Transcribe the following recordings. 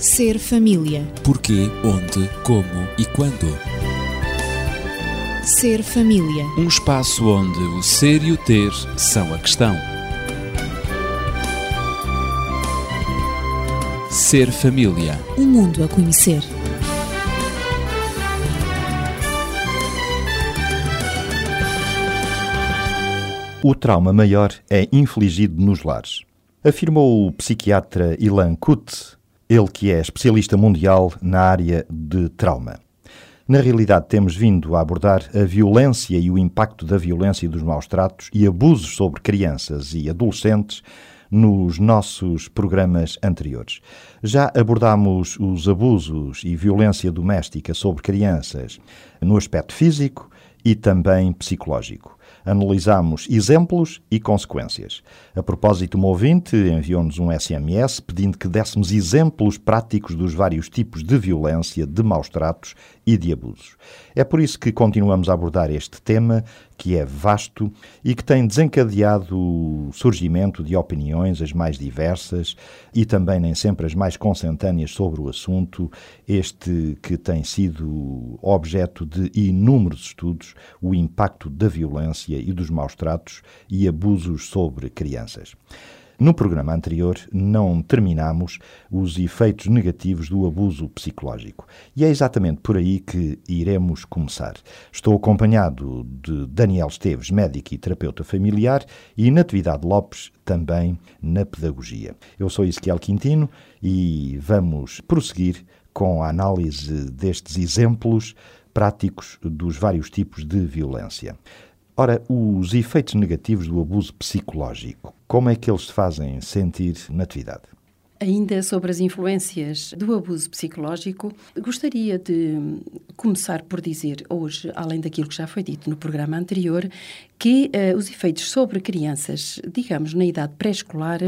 Ser família. Porquê, onde, como e quando. Ser família. Um espaço onde o ser e o ter são a questão. Ser família. Um mundo a conhecer. O trauma maior é infligido nos lares. Afirmou o psiquiatra Ilan Kut, ele que é especialista mundial na área de trauma. Na realidade, temos vindo a abordar a violência e o impacto da violência e dos maus tratos e abusos sobre crianças e adolescentes nos nossos programas anteriores. Já abordámos os abusos e violência doméstica sobre crianças no aspecto físico e também psicológico analisamos exemplos e consequências. A propósito, um ouvinte enviou-nos um SMS pedindo que dessemos exemplos práticos dos vários tipos de violência, de maus tratos e de abusos. É por isso que continuamos a abordar este tema, que é vasto e que tem desencadeado o surgimento de opiniões as mais diversas e também nem sempre as mais consentâneas sobre o assunto, este que tem sido objeto de inúmeros estudos, o impacto da violência e dos maus tratos e abusos sobre crianças. No programa anterior, não terminamos os efeitos negativos do abuso psicológico. E é exatamente por aí que iremos começar. Estou acompanhado de Daniel Esteves, médico e terapeuta familiar, e Natividade Lopes, também na pedagogia. Eu sou Ezequiel Quintino e vamos prosseguir com a análise destes exemplos práticos dos vários tipos de violência. Ora, os efeitos negativos do abuso psicológico, como é que eles se fazem sentir na atividade? Ainda sobre as influências do abuso psicológico, gostaria de começar por dizer hoje, além daquilo que já foi dito no programa anterior, que uh, os efeitos sobre crianças, digamos, na idade pré-escolar,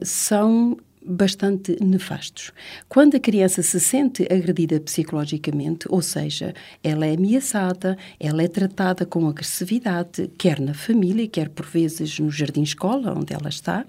são bastante nefastos. Quando a criança se sente agredida psicologicamente, ou seja, ela é ameaçada, ela é tratada com agressividade, quer na família, quer por vezes no jardim-escola, onde ela está,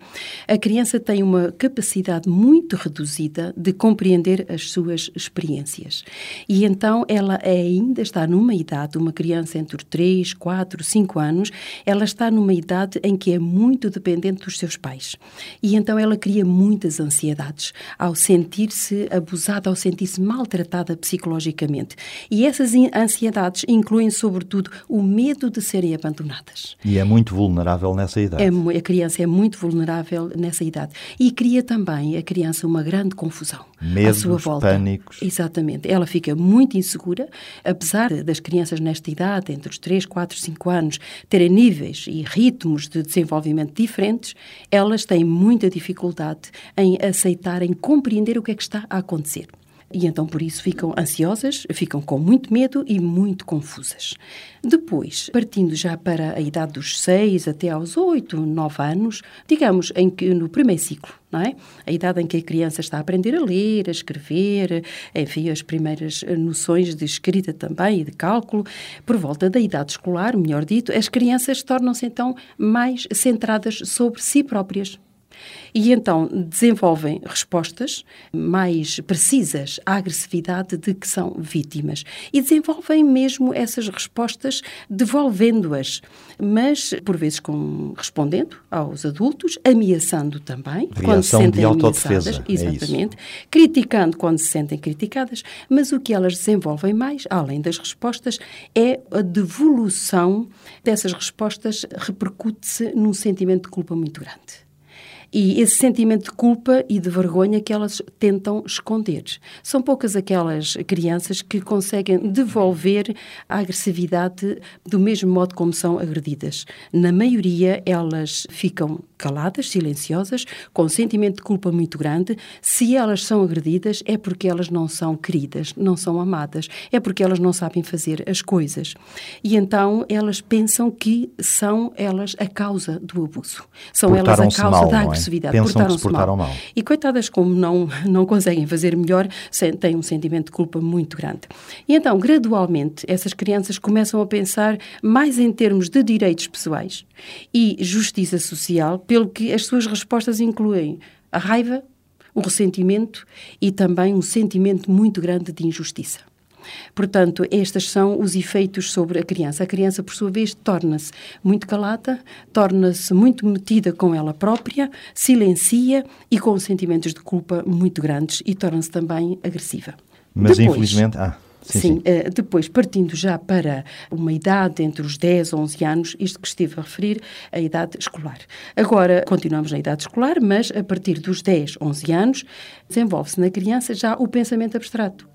a criança tem uma capacidade muito reduzida de compreender as suas experiências. E então ela ainda está numa idade, uma criança entre 3, 4, 5 anos, ela está numa idade em que é muito dependente dos seus pais. E então ela cria muitas ansiedades, ao sentir-se abusada, ao sentir-se maltratada psicologicamente. E essas ansiedades incluem, sobretudo, o medo de serem abandonadas. E é muito vulnerável nessa idade. É, a criança é muito vulnerável nessa idade. E cria também a criança uma grande confusão Medos, à sua volta. pânicos. Exatamente. Ela fica muito insegura, apesar das crianças nesta idade, entre os 3, 4, 5 anos, terem níveis e ritmos de desenvolvimento diferentes, elas têm muita dificuldade em aceitar, em compreender o que é que está a acontecer. E então, por isso, ficam ansiosas, ficam com muito medo e muito confusas. Depois, partindo já para a idade dos 6 até aos 8, 9 anos, digamos, em que no primeiro ciclo, não é? A idade em que a criança está a aprender a ler, a escrever, enfim, as primeiras noções de escrita também e de cálculo, por volta da idade escolar, melhor dito, as crianças tornam-se então mais centradas sobre si próprias, e então desenvolvem respostas mais precisas à agressividade de que são vítimas. E desenvolvem mesmo essas respostas devolvendo-as, mas por vezes com, respondendo aos adultos, ameaçando também, Reação quando se sentem de autodefesa, ameaçadas, é exatamente, criticando quando se sentem criticadas, mas o que elas desenvolvem mais, além das respostas, é a devolução dessas respostas repercute-se num sentimento de culpa muito grande e esse sentimento de culpa e de vergonha que elas tentam esconder. São poucas aquelas crianças que conseguem devolver a agressividade do mesmo modo como são agredidas. Na maioria, elas ficam caladas, silenciosas, com um sentimento de culpa muito grande. Se elas são agredidas, é porque elas não são queridas, não são amadas, é porque elas não sabem fazer as coisas. E então elas pensam que são elas a causa do abuso. São elas a causa mal, da é? Agressividade. Pensam que se portaram mal. mal. E coitadas, como não, não conseguem fazer melhor, têm um sentimento de culpa muito grande. E então, gradualmente, essas crianças começam a pensar mais em termos de direitos pessoais e justiça social, pelo que as suas respostas incluem a raiva, o ressentimento e também um sentimento muito grande de injustiça. Portanto, estes são os efeitos sobre a criança. A criança, por sua vez, torna-se muito calada, torna-se muito metida com ela própria, silencia e com sentimentos de culpa muito grandes e torna-se também agressiva. Mas, Depois, infelizmente. Ah. Sim, sim. Uh, depois, partindo já para uma idade entre os 10 e 11 anos, isto que estive a referir, a idade escolar. Agora, continuamos na idade escolar, mas a partir dos 10, 11 anos, desenvolve-se na criança já o pensamento abstrato.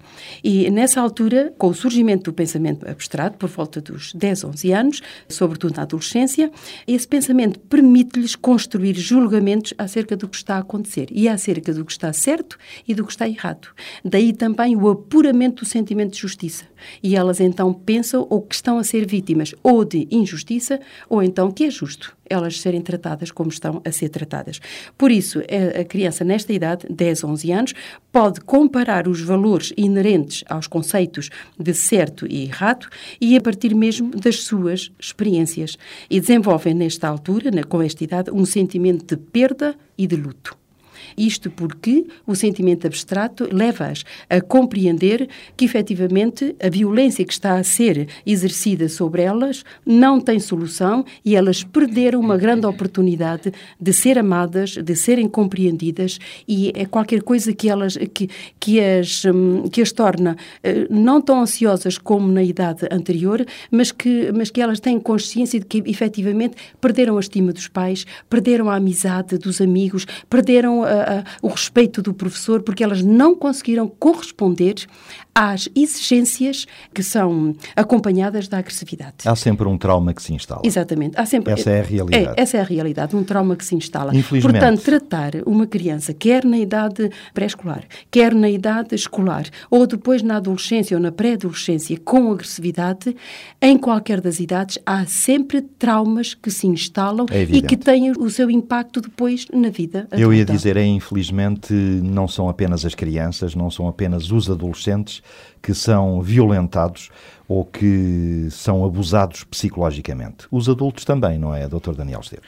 E nessa altura, com o surgimento do pensamento abstrato, por volta dos 10, 11 anos, sobretudo na adolescência, esse pensamento permite-lhes construir julgamentos acerca do que está a acontecer e acerca do que está certo e do que está errado. Daí também o apuramento do sentimento de justiça. E elas então pensam ou que estão a ser vítimas ou de injustiça ou então que é justo elas serem tratadas como estão a ser tratadas. Por isso, a criança nesta idade, 10, 11 anos, pode comparar os valores inerentes aos conceitos de certo e errado e a partir mesmo das suas experiências. E desenvolvem nesta altura, com esta idade, um sentimento de perda e de luto. Isto porque o sentimento abstrato leva-as a compreender que, efetivamente, a violência que está a ser exercida sobre elas não tem solução e elas perderam uma grande oportunidade de ser amadas, de serem compreendidas e é qualquer coisa que elas que, que, as, hum, que as torna eh, não tão ansiosas como na idade anterior, mas que, mas que elas têm consciência de que, efetivamente, perderam a estima dos pais, perderam a amizade dos amigos, perderam a, o respeito do professor, porque elas não conseguiram corresponder às exigências que são acompanhadas da agressividade. Há sempre um trauma que se instala. Exatamente. Há sempre, essa é a realidade. É, essa é a realidade, um trauma que se instala. Infelizmente. Portanto, tratar uma criança, quer na idade pré-escolar, quer na idade escolar, ou depois na adolescência ou na pré-adolescência, com agressividade, em qualquer das idades, há sempre traumas que se instalam é e que têm o seu impacto depois na vida adulta. Eu ia dizer, é infelizmente, não são apenas as crianças, não são apenas os adolescentes que são violentados ou que são abusados psicologicamente. Os adultos também, não é, Dr. Daniel Esteves?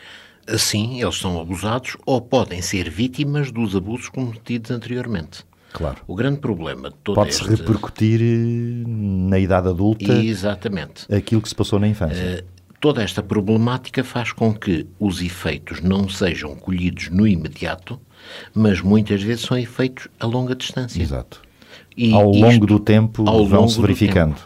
Sim, eles são abusados ou podem ser vítimas dos abusos cometidos anteriormente. Claro. O grande problema de todo Pode-se este... repercutir eh, na idade adulta Exatamente. aquilo que se passou na infância. Uh, toda esta problemática faz com que os efeitos não sejam colhidos no imediato, mas muitas vezes são efeitos a longa distância. Exato. E ao longo do tempo vão-se verificando.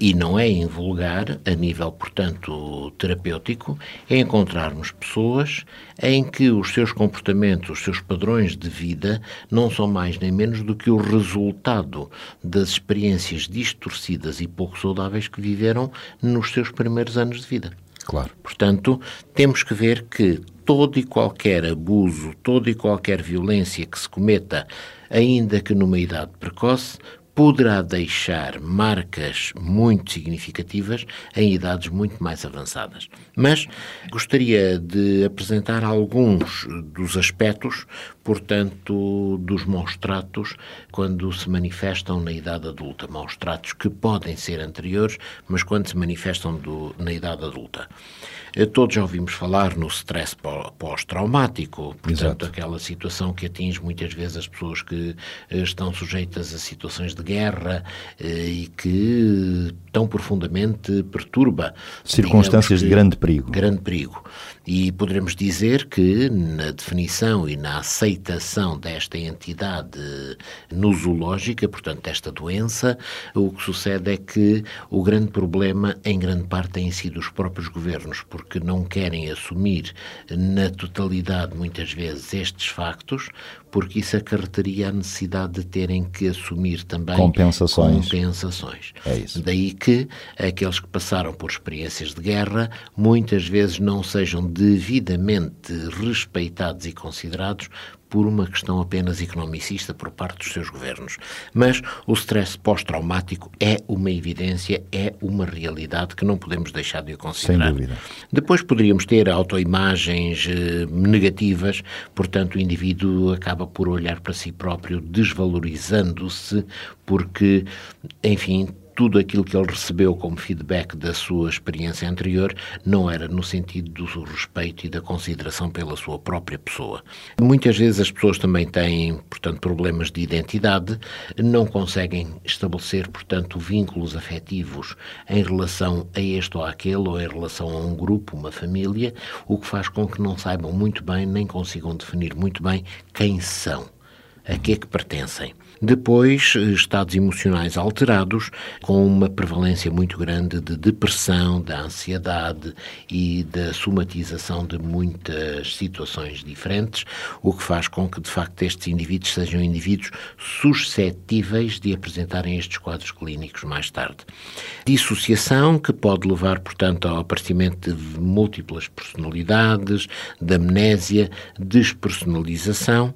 E não é invulgar, a nível, portanto, terapêutico, é encontrarmos pessoas em que os seus comportamentos, os seus padrões de vida não são mais nem menos do que o resultado das experiências distorcidas e pouco saudáveis que viveram nos seus primeiros anos de vida. Claro. Portanto, temos que ver que todo e qualquer abuso, toda e qualquer violência que se cometa, ainda que numa idade precoce, poderá deixar marcas muito significativas em idades muito mais avançadas. Mas gostaria de apresentar alguns dos aspectos, portanto, dos maus tratos quando se manifestam na idade adulta. Maus tratos que podem ser anteriores, mas quando se manifestam do, na idade adulta. Eh, todos já ouvimos falar no stress pós-traumático, portanto, Exato. aquela situação que atinge muitas vezes as pessoas que eh, estão sujeitas a situações de guerra eh, e que tão profundamente perturba. Circunstâncias de grande perigo. Grande perigo. E poderemos dizer que na definição e na aceitação desta entidade nosológica, portanto, desta doença, o que sucede é que o grande problema, em grande parte, têm sido os próprios governos, porque não querem assumir na totalidade, muitas vezes, estes factos, porque isso acarretaria a necessidade de terem que assumir também compensações. compensações. É isso. Daí que aqueles que passaram por experiências de guerra muitas vezes não sejam devidamente respeitados e considerados por uma questão apenas economicista por parte dos seus governos. Mas o stress pós-traumático é uma evidência, é uma realidade que não podemos deixar de considerar. Sem dúvida. Depois poderíamos ter autoimagens eh, negativas, portanto o indivíduo acaba por olhar para si próprio desvalorizando-se porque, enfim, tudo aquilo que ele recebeu como feedback da sua experiência anterior não era no sentido do respeito e da consideração pela sua própria pessoa. Muitas vezes as pessoas também têm, portanto, problemas de identidade, não conseguem estabelecer, portanto, vínculos afetivos em relação a este ou àquele, ou em relação a um grupo, uma família, o que faz com que não saibam muito bem, nem consigam definir muito bem quem são, a que é que pertencem. Depois, estados emocionais alterados, com uma prevalência muito grande de depressão, da ansiedade e da somatização de muitas situações diferentes, o que faz com que, de facto, estes indivíduos sejam indivíduos suscetíveis de apresentarem estes quadros clínicos mais tarde. Dissociação, que pode levar, portanto, ao aparecimento de múltiplas personalidades, de amnésia, despersonalização,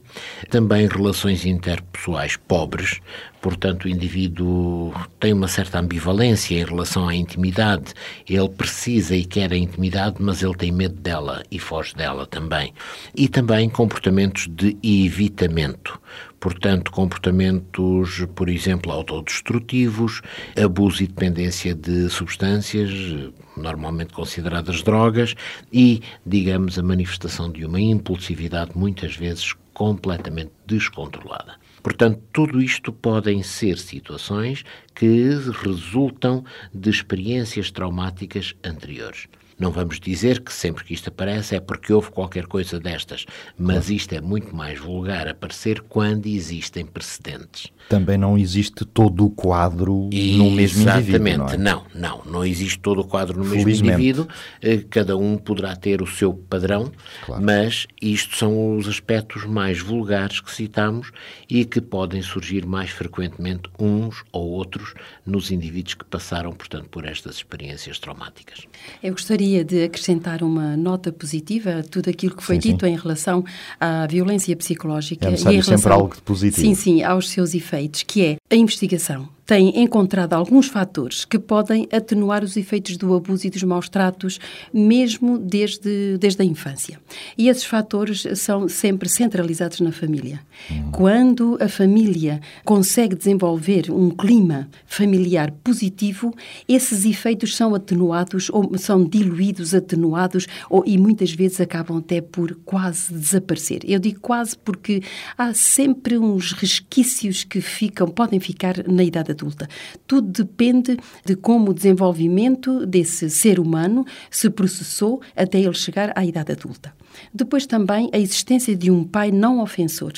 também relações interpessoais pobres, portanto, o indivíduo tem uma certa ambivalência em relação à intimidade. Ele precisa e quer a intimidade, mas ele tem medo dela e foge dela também. E também comportamentos de evitamento. Portanto, comportamentos, por exemplo, autodestrutivos, abuso e dependência de substâncias, normalmente consideradas drogas, e, digamos, a manifestação de uma impulsividade muitas vezes completamente descontrolada. Portanto, tudo isto podem ser situações que resultam de experiências traumáticas anteriores. Não vamos dizer que sempre que isto aparece é porque houve qualquer coisa destas, mas isto é muito mais vulgar aparecer quando existem precedentes. Também não existe todo o quadro no mesmo indivíduo, não é? Não, não, não existe todo o quadro no mesmo indivíduo. Eh, cada um poderá ter o seu padrão, claro. mas isto são os aspectos mais vulgares que citamos e que podem surgir mais frequentemente uns ou outros nos indivíduos que passaram, portanto, por estas experiências traumáticas. Eu gostaria gostaria de acrescentar uma nota positiva a tudo aquilo que foi sim, dito sim. em relação à violência psicológica. É e em relação, sempre algo positivo. Sim, sim, aos seus efeitos, que é a investigação tem encontrado alguns fatores que podem atenuar os efeitos do abuso e dos maus tratos, mesmo desde, desde a infância. E esses fatores são sempre centralizados na família. Quando a família consegue desenvolver um clima familiar positivo, esses efeitos são atenuados ou são diluídos, atenuados ou, e muitas vezes acabam até por quase desaparecer. Eu digo quase porque há sempre uns resquícios que ficam, podem ficar na idade adulta. Tudo depende de como o desenvolvimento desse ser humano se processou até ele chegar à idade adulta. Depois também a existência de um pai não ofensor.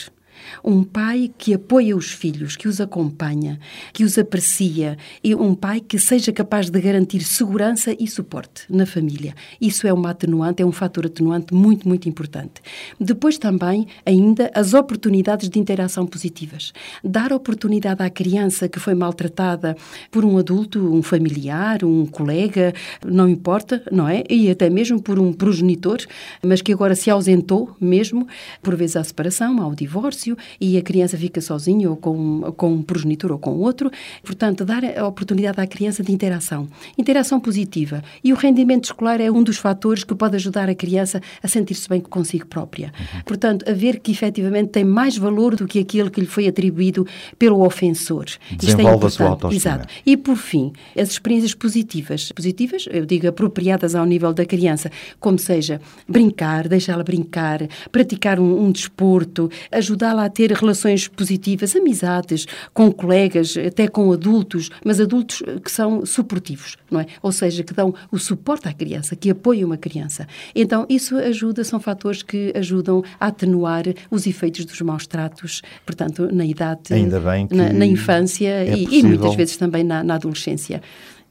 Um pai que apoia os filhos, que os acompanha, que os aprecia e um pai que seja capaz de garantir segurança e suporte na família. Isso é uma atenuante, é um fator atenuante muito, muito importante. Depois também, ainda, as oportunidades de interação positivas. Dar oportunidade à criança que foi maltratada por um adulto, um familiar, um colega, não importa, não é? E até mesmo por um progenitor, mas que agora se ausentou mesmo, por vezes à separação, ao divórcio, e a criança fica sozinha ou com, com um progenitor ou com outro. Portanto, dar a oportunidade à criança de interação. Interação positiva. E o rendimento escolar é um dos fatores que pode ajudar a criança a sentir-se bem consigo própria. Uhum. Portanto, a ver que efetivamente tem mais valor do que aquele que lhe foi atribuído pelo ofensor. É Desenvolve é a sua autoestima. Exato. E, por fim, as experiências positivas. Positivas, eu digo, apropriadas ao nível da criança, como seja brincar, deixá-la brincar, praticar um, um desporto, ajudá-la a ter relações positivas, amizades com colegas, até com adultos, mas adultos que são suportivos, não é? Ou seja, que dão o suporte à criança, que apoiam a criança. Então, isso ajuda, são fatores que ajudam a atenuar os efeitos dos maus tratos, portanto, na idade, na, na, infância é e, e, muitas vezes também na, na adolescência.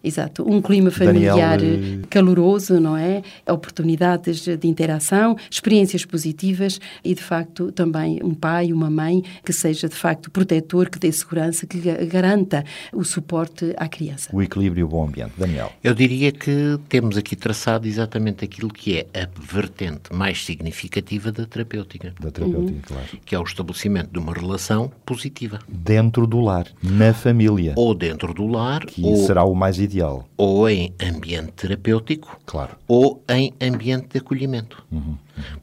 Exato, um clima familiar Daniel... Eh, caloroso, não é? Oportunidades de interação, experiências positivas e, de facto, também um pai, uma mãe que seja, de facto, protetor, que dê segurança, que garanta o suporte à criança. O equilíbrio e o bom ambiente. Daniel. Eu diria que temos aqui traçado exatamente aquilo que é a vertente mais significativa da terapêutica. Da terapêutica, uhum. claro. Que é o estabelecimento de uma relação positiva. Dentro do lar, na família. Ou dentro do lar. Que ou... será o mais ideal ideal. Ou em ambiente terapêutico, Claro. ou em ambiente de acolhimento.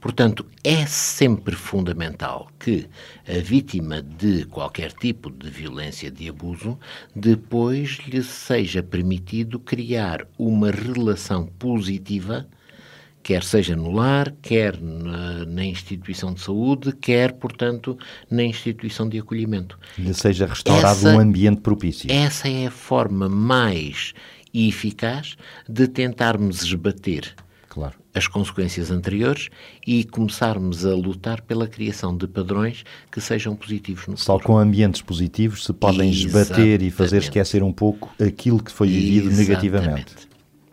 Portanto, é sempre fundamental que a vítima de qualquer tipo de violência, de abuso, depois lhe seja permitido criar uma relação positiva, quer seja no lar, quer na, na instituição de saúde, quer, portanto, na instituição de acolhimento. Lhe seja restaurado Essa- um ambiente propício. Essa é a forma mais eficaz de tentarmos esbater Claro. as consequências anteriores e começarmos a lutar pela criação de padrões que sejam positivos no Só futuro. com ambientes positivos se podem esbater e fazer Exatamente. esquecer um pouco aquilo que foi vivido negativamente.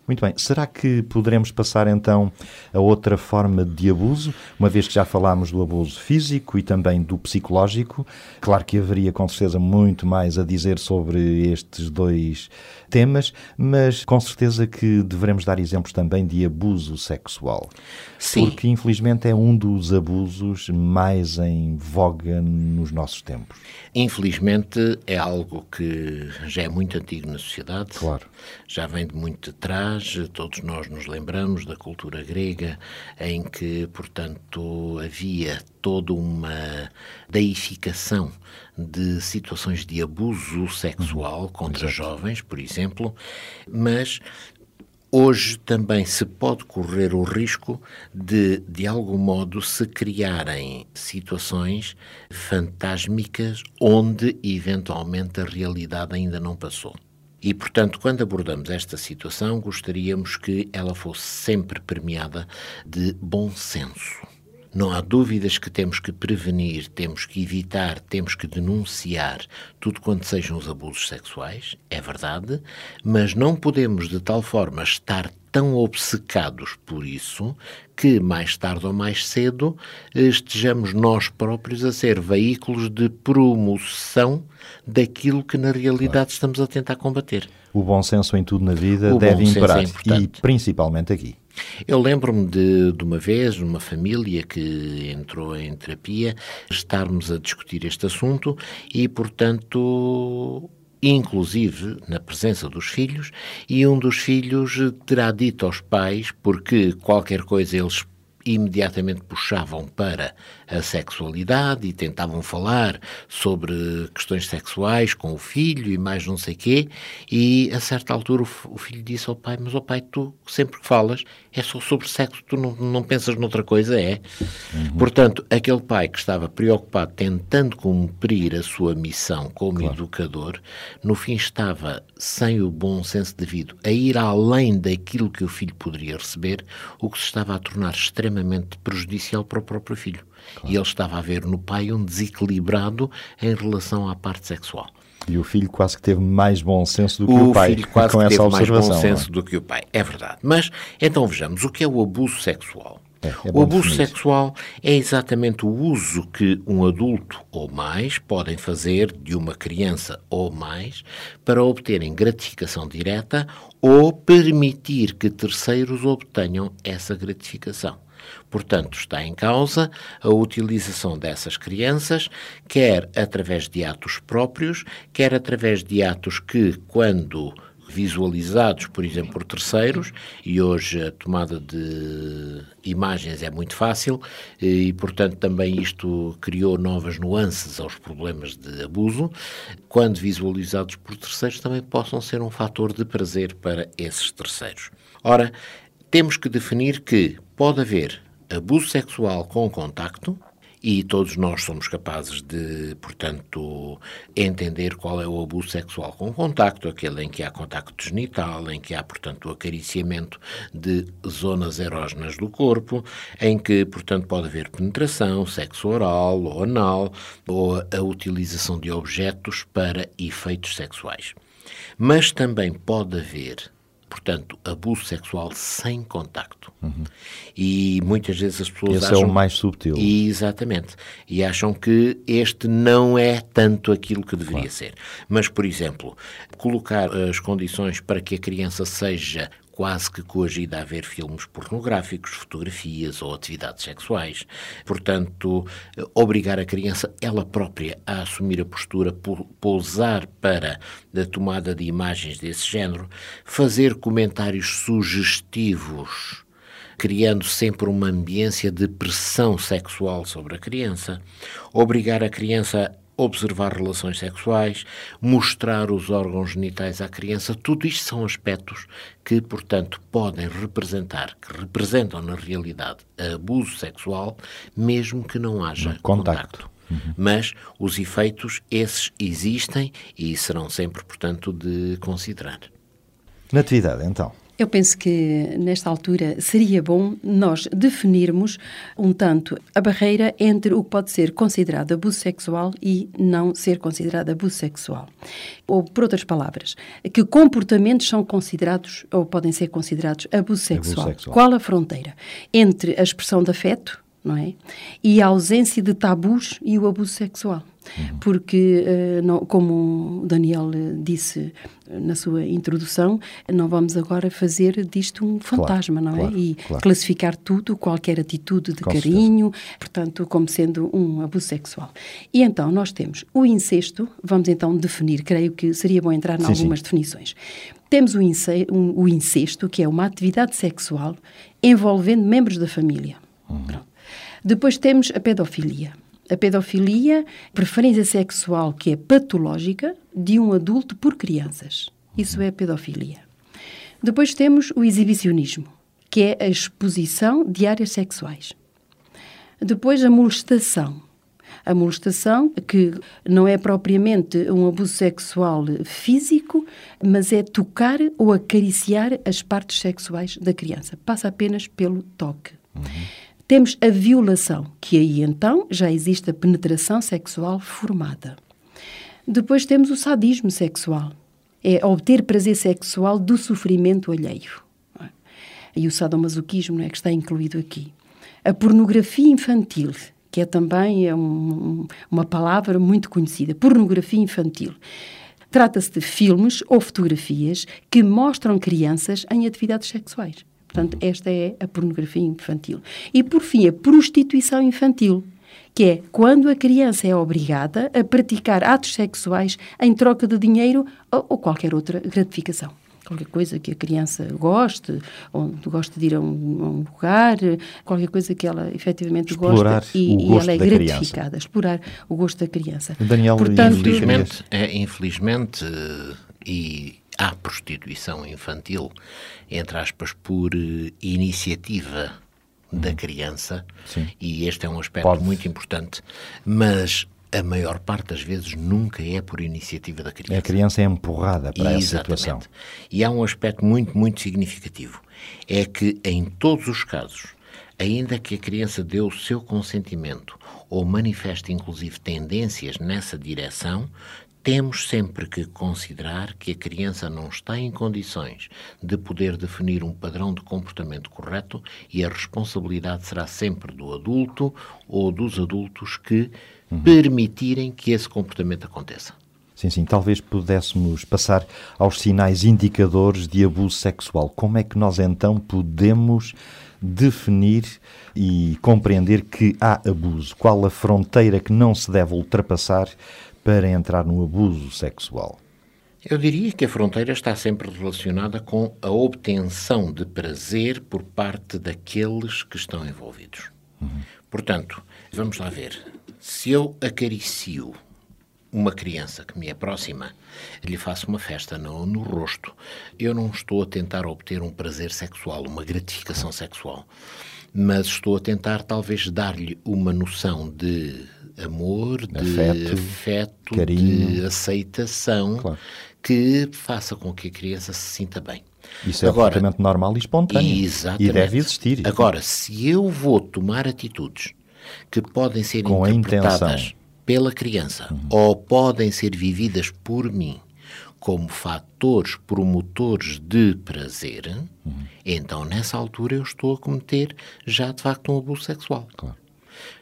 Muito bem. Será que poderemos passar então a outra forma de abuso, uma vez que já falámos do abuso físico e também do psicológico? Claro que haveria com certeza muito mais a dizer sobre estes dois temas, mas com certeza que devemos dar exemplos também de abuso sexual. Sim. Porque infelizmente é um dos abusos mais em voga nos nossos tempos. Infelizmente é algo que já é muito antigo na sociedade. Claro. Já vem de muito de trás. Todos nós nos lembramos da cultura grega, em que, portanto, havia toda uma deificação de situações de abuso sexual contra jovens, por exemplo, mas Hoje também se pode correr o risco de, de algum modo, se criarem situações fantásmicas onde, eventualmente, a realidade ainda não passou. E, portanto, quando abordamos esta situação, gostaríamos que ela fosse sempre premiada de bom senso. Não há dúvidas que temos que prevenir, temos que evitar, temos que denunciar tudo quanto sejam os abusos sexuais, é verdade, mas não podemos de tal forma estar tão obcecados por isso que mais tarde ou mais cedo estejamos nós próprios a ser veículos de promoção daquilo que na realidade estamos a tentar combater. O bom senso em tudo na vida O deve senso é imperar, e principalmente aqui. Eu lembro-me de, de uma vez, numa família que entrou em terapia, estarmos a discutir este assunto e, portanto, inclusive na presença dos filhos, e um dos filhos terá dito aos pais, porque qualquer coisa eles imediatamente puxavam para a sexualidade e tentavam falar sobre questões sexuais com o filho e mais não sei quê, e a certa altura o, filho disse ao pai, mas ó pai, tu sempre que falas é só sobre sexo, tu não, não pensas noutra coisa, é? Portanto, aquele pai que estava preocupado tentando cumprir a sua missão como educador, no fim estava sem o bom senso devido a ir além daquilo que o filho poderia receber, o que se estava a tornar extremamente prejudicial para o próprio filho. E ele estava a ver no pai um desequilibrado em relação à parte sexual. E o filho quase que teve mais bom senso do que o, O pai filho quase com que essa teve mais bom é? senso do que o pai. É verdade. Mas, então vejamos, o que é o abuso sexual? É, é o abuso definir. sexual é exatamente o uso que um adulto ou mais podem fazer de uma criança ou mais para obterem gratificação direta ou permitir que terceiros obtenham essa gratificação. Portanto, está em causa a utilização dessas crianças, quer através de atos próprios, quer através de atos que, quando visualizados, por exemplo, por terceiros, e hoje a tomada de imagens é muito fácil, e, portanto, também isto criou novas nuances aos problemas de abuso, quando visualizados por terceiros também possam ser um fator de prazer para esses terceiros. Ora, temos que definir que pode haver abuso sexual com contacto, e todos nós somos capazes de, portanto, entender qual é o abuso sexual com contacto, aquele em que há contacto genital, em que há, portanto, acariciamento de zonas erógenas do corpo, em que, portanto, pode haver penetração, sexo oral ou anal, ou a utilização de objetos para efeitos sexuais. Mas também pode haver portanto, abuso sexual sem contacto. E muitas vezes as pessoas Esse é acham... o mais subtil. E, exatamente. E acham que este não é tanto aquilo que deveria ser. Mas, por exemplo, colocar as condições para que a criança seja quase que coagida a ver filmes pornográficos, fotografias ou atividades sexuais. Portanto, obrigar a criança ela própria a assumir a postura, pousar para a tomada de imagens desse género, fazer comentários sugestivos criando sempre uma ambiência de pressão sexual sobre a criança, obrigar a criança observar relações sexuais, mostrar os órgãos genitais à criança, tudo isto são aspectos que, portanto, podem representar, que representam na realidade abuso sexual, mesmo que não haja contacto. contacto. Uhum. Mas os efeitos, esses existem e serão sempre, portanto, de considerar. Natividade, então. Eu penso que, nesta altura, seria bom nós definirmos um tanto a barreira entre o que pode ser considerado abuso sexual e não ser considerado abuso sexual. Ou, por outras palavras, que comportamentos são considerados ou podem ser considerados abuso sexual. Abuso sexual. Qual a fronteira entre a expressão de afeto não é? e a ausência de tabus e o abuso sexual? Uhum. Porque, uh, não, como o Daniel eh, disse na sua introdução, não vamos agora fazer disto um fantasma, claro, não é? Claro, e claro. classificar tudo, qualquer atitude de Com carinho, certeza. portanto, como sendo um abuso sexual. E então nós temos o incesto, vamos então definir, creio que seria bom entrar em algumas sim. definições. Temos o incesto, que é uma atividade sexual envolvendo membros da família. Uhum. Depois temos a pedofilia a pedofilia, preferência sexual que é patológica de um adulto por crianças. Isso é pedofilia. Depois temos o exibicionismo, que é a exposição de áreas sexuais. Depois a molestação. A molestação, que não é propriamente um abuso sexual físico, mas é tocar ou acariciar as partes sexuais da criança. Passa apenas pelo toque. Uhum. Temos a violação, que aí então já existe a penetração sexual formada. Depois temos o sadismo sexual, é obter prazer sexual do sofrimento alheio. E o sadomasoquismo é que está incluído aqui. A pornografia infantil, que é também é um, uma palavra muito conhecida, pornografia infantil. Trata-se de filmes ou fotografias que mostram crianças em atividades sexuais. Portanto, esta é a pornografia infantil. E, por fim, a prostituição infantil, que é quando a criança é obrigada a praticar atos sexuais em troca de dinheiro ou, ou qualquer outra gratificação qualquer coisa que a criança goste, ou goste de ir a um, a um lugar, qualquer coisa que ela efetivamente explorar gosta e, e ela é gratificada, criança. explorar o gosto da criança. Daniel, Portanto, infelizmente, é, infelizmente e há prostituição infantil, entre aspas, por uh, iniciativa da uhum. criança, Sim. e este é um aspecto Pode. muito importante, mas a maior parte das vezes nunca é por iniciativa da criança. A criança é empurrada para Exatamente. essa situação. E há um aspecto muito, muito significativo. É que em todos os casos, ainda que a criança dê o seu consentimento ou manifeste inclusive tendências nessa direção, temos sempre que considerar que a criança não está em condições de poder definir um padrão de comportamento correto e a responsabilidade será sempre do adulto ou dos adultos que uhum. permitirem que esse comportamento aconteça. Sim, sim. Talvez pudéssemos passar aos sinais indicadores de abuso sexual. Como é que nós então podemos definir e compreender que há abuso? Qual a fronteira que não se deve ultrapassar para entrar no abuso sexual? Eu diria que a fronteira está sempre relacionada com a obtenção de prazer por parte daqueles que estão envolvidos. Uhum. Portanto, vamos lá ver. Se eu acaricio uma criança que me é próxima, lhe faço uma festa no, no rosto, eu não estou a tentar obter um prazer sexual, uma gratificação sexual, mas estou a tentar talvez dar-lhe uma noção de amor, de afeto, afeto de aceitação claro. que faça com que a criança se sinta bem. Isso é Agora, absolutamente normal e espontâneo. Exatamente. E deve existir. Agora, se eu vou tomar atitudes que podem ser com interpretadas pela criança uhum. ou podem ser vividas por mim como fatores promotores de prazer, uhum. então nessa altura eu estou a cometer já de facto um abuso sexual. Claro.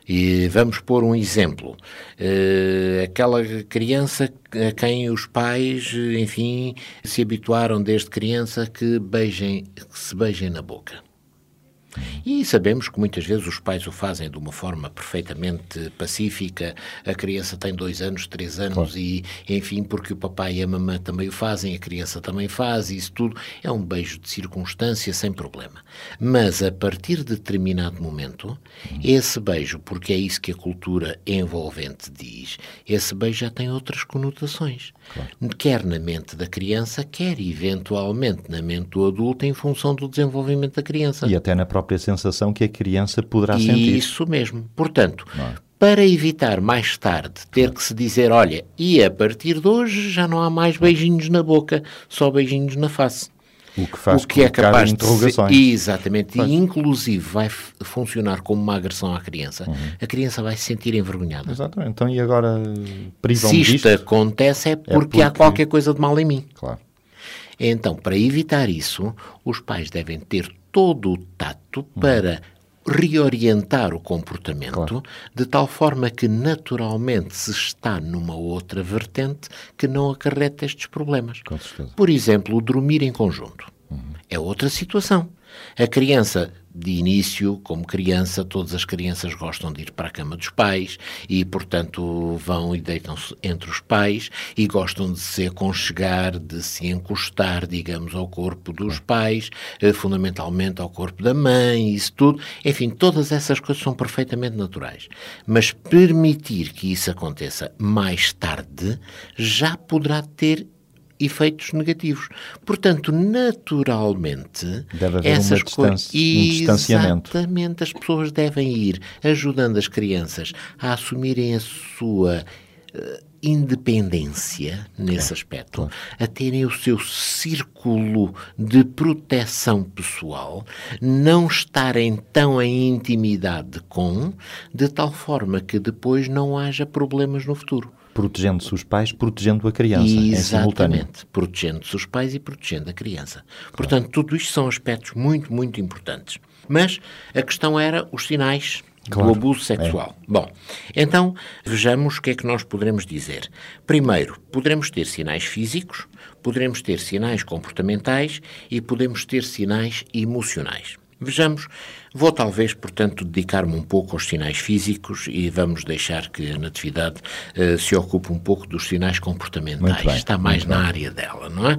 E vamos pôr um exemplo. Uh, aquela criança a quem os pais, enfim, se habituaram desde criança que, beijem, que se beijem na boca. E sabemos que muitas vezes os pais o fazem de uma forma perfeitamente pacífica. A criança tem dois anos, três anos claro. e, enfim, porque o papai e a mamãe também o fazem, a criança também faz, e isso tudo é um beijo de circunstância sem problema. Mas a partir de determinado momento, esse beijo, porque é isso que a cultura envolvente diz, esse beijo já tem outras conotações. Claro. Quer na mente da criança, quer eventualmente na mente do adulto, em função do desenvolvimento da criança. E até na própria sensação que a criança poderá sentir. Isso mesmo. Portanto, é? para evitar mais tarde ter que se dizer, olha, e a partir de hoje já não há mais beijinhos na boca, só beijinhos na face. O que faz o que é capaz de interrogações. De ser, exatamente, e inclusive vai funcionar como uma agressão à criança. Uhum. A criança vai se sentir envergonhada. Exatamente. Então, e agora privam Se isto disto? acontece é porque, é porque, há qualquer coisa de mal em mim. Claro. Então, para evitar isso, os pais devem ter todo o tato uhum. para reorientar o comportamento claro. de tal forma que naturalmente se está numa outra vertente que não acarreta estes problemas. Por exemplo, o dormir em conjunto. Uhum. É outra situação. A criança de início, como criança, todas as crianças gostam de ir para a cama dos pais e, portanto, vão e deitam-se entre os pais e gostam de se aconchegar, de se encostar, digamos, ao corpo dos pais, eh, fundamentalmente ao corpo da mãe, isso tudo. Enfim, todas essas coisas são perfeitamente naturais. Mas permitir que isso aconteça mais tarde já poderá ter efeitos negativos. Portanto, naturalmente, Deve haver essas coisas. Um distanciamento. Exatamente, as pessoas devem ir ajudando as crianças a assumirem a sua. Uh, independência nesse aspecto, claro. a terem o seu círculo de proteção pessoal, não estarem tão em intimidade com, de tal forma que depois não haja problemas no futuro protegendo-se os pais, protegendo a criança. Exatamente, protegendo-se os pais e protegendo a criança. Claro. Portanto, tudo isto são aspectos muito, muito importantes. Mas a questão era os sinais claro. do abuso sexual. É. Bom, então vejamos o que é que nós poderemos dizer. Primeiro, poderemos ter sinais físicos, poderemos ter sinais comportamentais e podemos ter sinais emocionais. Vejamos, vou talvez, portanto, dedicar-me um pouco aos sinais físicos e vamos deixar que a Natividade uh, se ocupe um pouco dos sinais comportamentais. Bem, Está mais na bem. área dela, não é?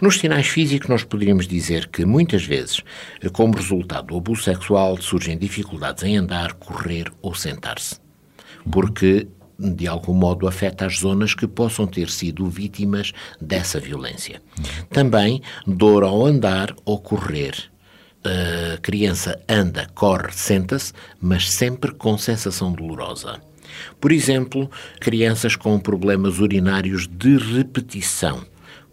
Nos sinais físicos, nós poderíamos dizer que muitas vezes, eh, como resultado do abuso sexual, surgem dificuldades em andar, correr ou sentar-se. Porque de algum modo afeta as zonas que possam ter sido vítimas dessa violência. Também dor ao andar ou correr, a criança anda, corre, senta-se, mas sempre com sensação dolorosa. Por exemplo, crianças com problemas urinários de repetição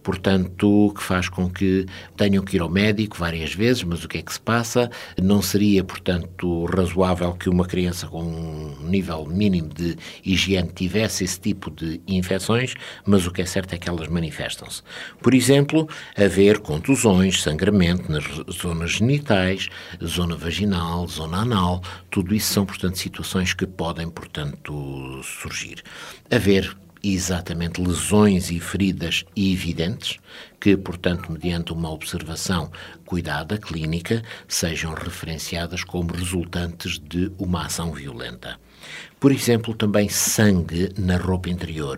portanto, que faz com que tenham que ir ao médico várias vezes, mas o que é que se passa? Não seria, portanto, razoável que uma criança com um nível mínimo de higiene tivesse esse tipo de infecções, mas o que é certo é que elas manifestam-se. Por exemplo, haver contusões, sangramento nas zonas genitais, zona vaginal, zona anal, tudo isso são, portanto, situações que podem, portanto, surgir. Haver exatamente lesões e feridas evidentes, que, portanto, mediante uma observação cuidada clínica, sejam referenciadas como resultantes de uma ação violenta. Por exemplo, também sangue na roupa interior.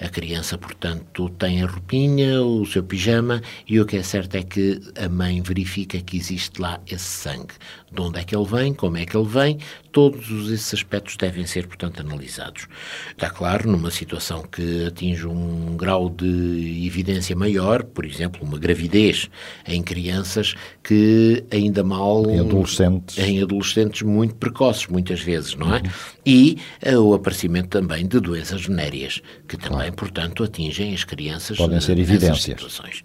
A criança, portanto, tem a roupinha, o seu pijama, e o que é certo é que a mãe verifica que existe lá esse sangue. De onde é que ele vem, como é que ele vem, todos esses aspectos devem ser, portanto, analisados. Está claro, numa situação que atinge um grau de evidência maior, por exemplo, uma gravidez em crianças que ainda mal. Em adolescentes. Em adolescentes muito precoces, muitas vezes, não é? Uhum. E uh, o aparecimento também de doenças venéreas, que também, claro. portanto, atingem as crianças. Podem ser evidências. Situações.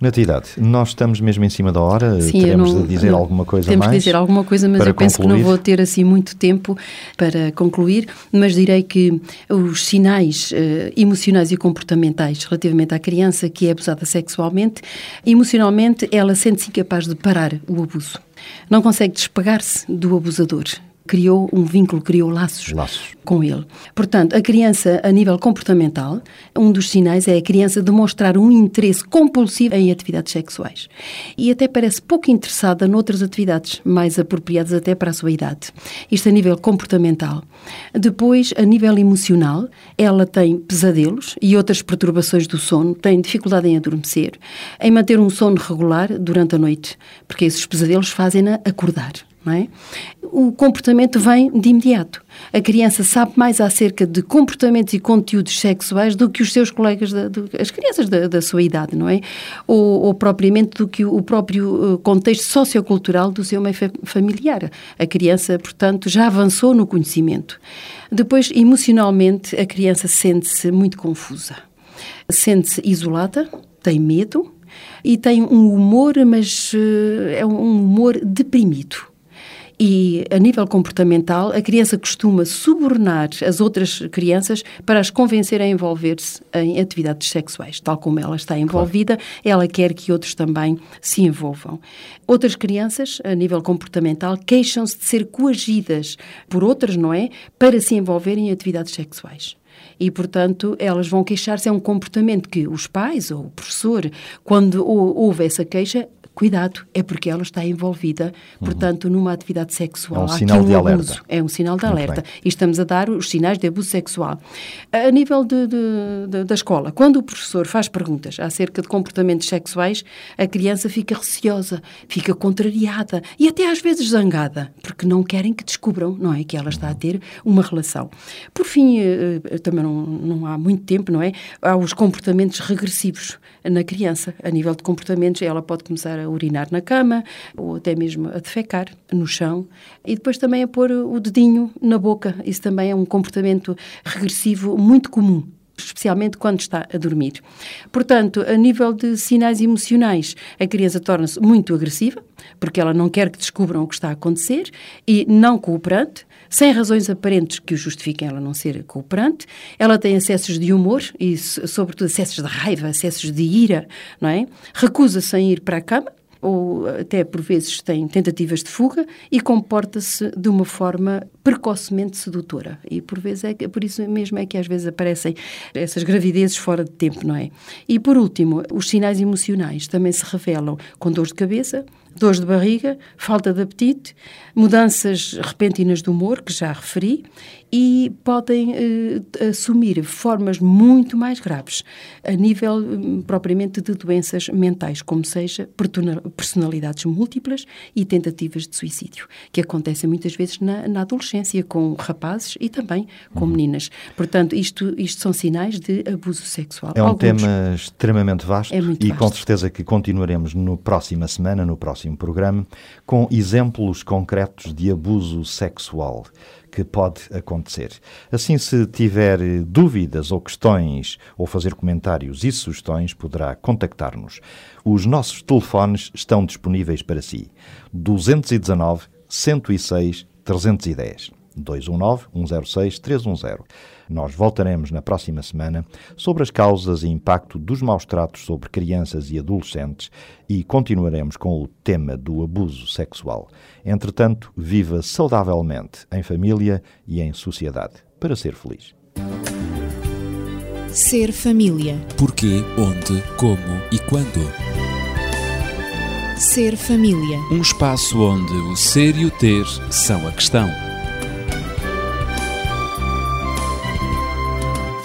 Natividade, nós estamos mesmo em cima da hora, Sim, teremos não, de dizer alguma coisa temos mais? Temos de dizer alguma coisa, mas eu penso concluir. que não vou ter assim muito tempo para concluir, mas direi que os sinais uh, emocionais e comportamentais relativamente à criança que é abusada sexualmente, emocionalmente ela sente-se incapaz de parar o abuso. Não consegue despegar-se do abusador criou um vínculo, criou laços, Laços. com ele. Portanto, a criança, a nível comportamental, um dos sinais é a criança demonstrar um interesse compulsivo em atividades sexuais. E até parece pouco interessada noutras atividades, mais apropriadas até para a sua idade. Isto a nível comportamental. Depois, a nível emocional, ela tem pesadelos e outras perturbações do sono, tem dificuldade em adormecer, em manter um sono regular durante a noite, porque esses pesadelos fazem-na acordar. Não é? O comportamento vem de imediato. A criança sabe mais acerca de comportamentos e conteúdos sexuais do que os seus colegas, da, do, as crianças da, da, sua idade, não é? Ou, ou, propriamente do que o próprio uh, contexto sociocultural do seu meio familiar. A criança, portanto, já avançou no conhecimento. Depois, emocionalmente, a criança sente-se muito confusa. Sente-se isolada, tem medo e tem um humor, mas uh, é um humor deprimido. E, a nível comportamental, a criança costuma subornar as outras crianças para as convencer a envolver-se em atividades sexuais. Tal como ela está envolvida, claro. ela quer que outros também se envolvam. Outras crianças, a nível comportamental, queixam-se de ser coagidas por outras, não é? Para se envolverem em atividades sexuais e, portanto, elas vão queixar-se. É um comportamento que os pais ou o professor, quando houve essa queixa, cuidado, é porque ela está envolvida, portanto, uhum. numa atividade sexual. É um sinal de alerta. Abuso. É um sinal de Muito alerta. Bem. E estamos a dar os sinais de abuso sexual. A nível de, de, de, da escola, quando o professor faz perguntas acerca de comportamentos sexuais, a criança fica receosa, fica contrariada e até às vezes zangada, porque não querem que descubram, não é, que ela está a ter uma relação. Por fim, eh, eh, também não, não há muito tempo, não é? Há os comportamentos regressivos na criança. A nível de comportamentos, ela pode começar a urinar na cama ou até mesmo a defecar no chão e depois também a pôr o dedinho na boca. Isso também é um comportamento regressivo muito comum especialmente quando está a dormir. Portanto, a nível de sinais emocionais, a criança torna-se muito agressiva, porque ela não quer que descubram o que está a acontecer e não cooperante, sem razões aparentes que o justifiquem ela não ser cooperante. Ela tem acessos de humor e, sobretudo, acessos de raiva, acessos de ira, não é? Recusa-se em ir para a cama, ou até por vezes tem tentativas de fuga e comporta-se de uma forma precocemente sedutora. E por vezes é por isso mesmo é que às vezes aparecem essas gravidezes fora de tempo, não é? E por último, os sinais emocionais também se revelam com dores de cabeça, dores de barriga, falta de apetite, mudanças repentinas de humor, que já referi, e podem eh, assumir formas muito mais graves, a nível hum, propriamente de doenças mentais, como seja personalidades múltiplas e tentativas de suicídio, que acontecem muitas vezes na, na adolescência, com rapazes e também com uhum. meninas. Portanto, isto, isto são sinais de abuso sexual. É um Alguns, tema extremamente vasto é e vasto. com certeza que continuaremos no próxima semana, no próximo próximo programa com exemplos concretos de abuso sexual que pode acontecer. Assim, se tiver dúvidas ou questões ou fazer comentários e sugestões, poderá contactar-nos. Os nossos telefones estão disponíveis para si. 219 106 310. 219 106 310. Nós voltaremos na próxima semana sobre as causas e impacto dos maus tratos sobre crianças e adolescentes e continuaremos com o tema do abuso sexual. Entretanto, viva saudavelmente em família e em sociedade para ser feliz. Ser família. Porquê, onde, como e quando. Ser família. Um espaço onde o ser e o ter são a questão.